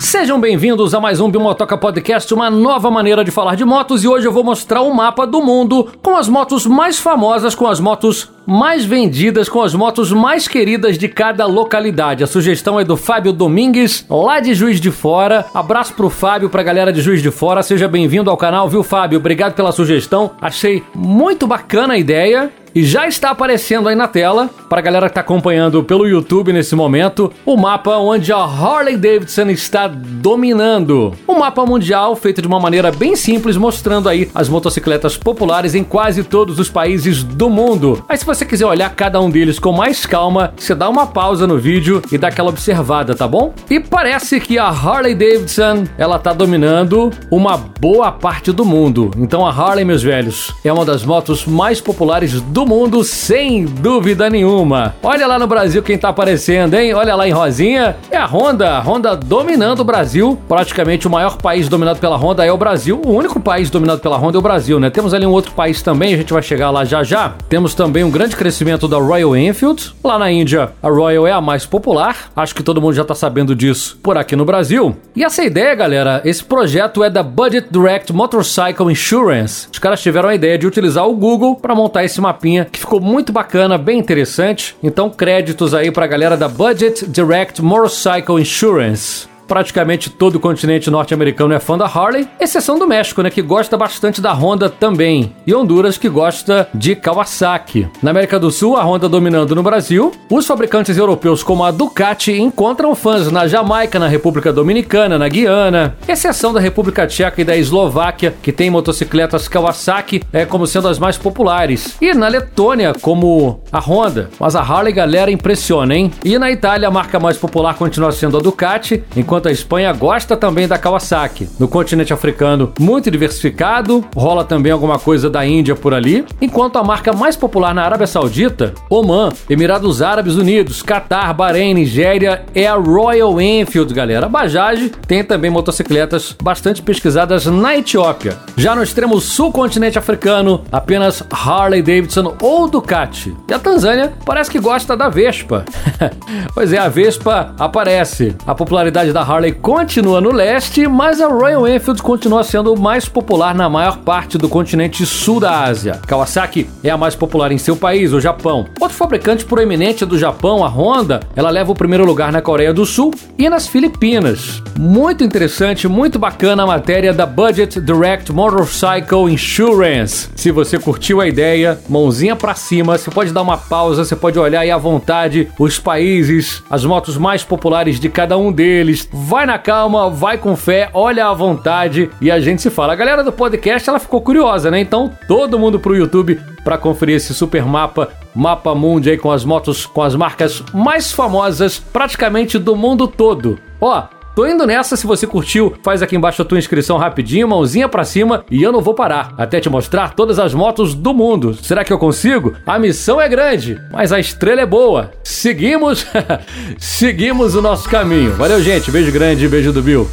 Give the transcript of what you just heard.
Sejam bem-vindos a mais um Bimotoca Podcast, uma nova maneira de falar de motos e hoje eu vou mostrar um mapa do mundo com as motos mais famosas, com as motos mais vendidas, com as motos mais queridas de cada localidade. A sugestão é do Fábio Domingues, lá de Juiz de Fora. Abraço pro Fábio, pra galera de Juiz de Fora. Seja bem-vindo ao canal, viu, Fábio? Obrigado pela sugestão. Achei muito bacana a ideia e já está aparecendo aí na tela, para a galera que está acompanhando pelo YouTube nesse momento, o mapa onde a Harley Davidson está dominando. Um mapa mundial feito de uma maneira bem simples, mostrando aí as motocicletas populares em quase todos os países do mundo. Aí se você quiser olhar cada um deles com mais calma, você dá uma pausa no vídeo e dá aquela observada, tá bom? E parece que a Harley Davidson, ela tá dominando uma boa parte do mundo. Então a Harley, meus velhos, é uma das motos mais populares do mundo, sem dúvida nenhuma. Olha lá no Brasil quem tá aparecendo, hein? Olha lá em Rosinha. É a Honda. A Honda dominando o Brasil. Praticamente o maior país dominado pela Honda é o Brasil. O único país dominado pela Honda é o Brasil, né? Temos ali um outro país também, a gente vai chegar lá já já. Temos também um grande crescimento da Royal Enfield. Lá na Índia, a Royal é a mais popular. Acho que todo mundo já tá sabendo disso por aqui no Brasil. E essa ideia, galera, esse projeto é da Budget Direct Motorcycle Insurance. Os caras tiveram a ideia de utilizar o Google para montar esse mapinha que ficou muito bacana, bem interessante. Então, créditos aí pra galera da Budget Direct Motorcycle Insurance praticamente todo o continente norte-americano é fã da Harley, exceção do México, né, que gosta bastante da Honda também, e Honduras que gosta de Kawasaki. Na América do Sul, a Honda dominando no Brasil, os fabricantes europeus como a Ducati encontram fãs na Jamaica, na República Dominicana, na Guiana, exceção da República Tcheca e da Eslováquia, que tem motocicletas Kawasaki é, como sendo as mais populares, e na Letônia como a Honda, mas a Harley galera impressiona, hein? E na Itália a marca mais popular continua sendo a Ducati, enquanto enquanto a Espanha gosta também da Kawasaki. No continente africano, muito diversificado, rola também alguma coisa da Índia por ali, enquanto a marca mais popular na Arábia Saudita, Oman, Emirados Árabes Unidos, Catar, Bahrein, Nigéria, é a Royal Enfield, galera. A Bajaj tem também motocicletas bastante pesquisadas na Etiópia. Já no extremo sul continente africano, apenas Harley Davidson ou Ducati. E a Tanzânia parece que gosta da Vespa. pois é, a Vespa aparece. A popularidade da Harley continua no leste, mas a Royal Enfield continua sendo mais popular na maior parte do continente sul da Ásia. Kawasaki é a mais popular em seu país, o Japão. Outro fabricante proeminente do Japão, a Honda, ela leva o primeiro lugar na Coreia do Sul e nas Filipinas. Muito interessante, muito bacana a matéria da Budget Direct Motorcycle Insurance. Se você curtiu a ideia, mãozinha para cima, você pode dar uma pausa, você pode olhar aí à vontade os países, as motos mais populares de cada um deles vai na calma, vai com fé, olha à vontade e a gente se fala. A galera do podcast ela ficou curiosa, né? Então todo mundo pro YouTube para conferir esse super mapa, mapa mundi aí com as motos, com as marcas mais famosas praticamente do mundo todo. Ó, Tô indo nessa, se você curtiu, faz aqui embaixo a tua inscrição rapidinho, mãozinha para cima e eu não vou parar até te mostrar todas as motos do mundo. Será que eu consigo? A missão é grande, mas a estrela é boa. Seguimos, seguimos o nosso caminho. Valeu, gente. Beijo grande, beijo do Bill.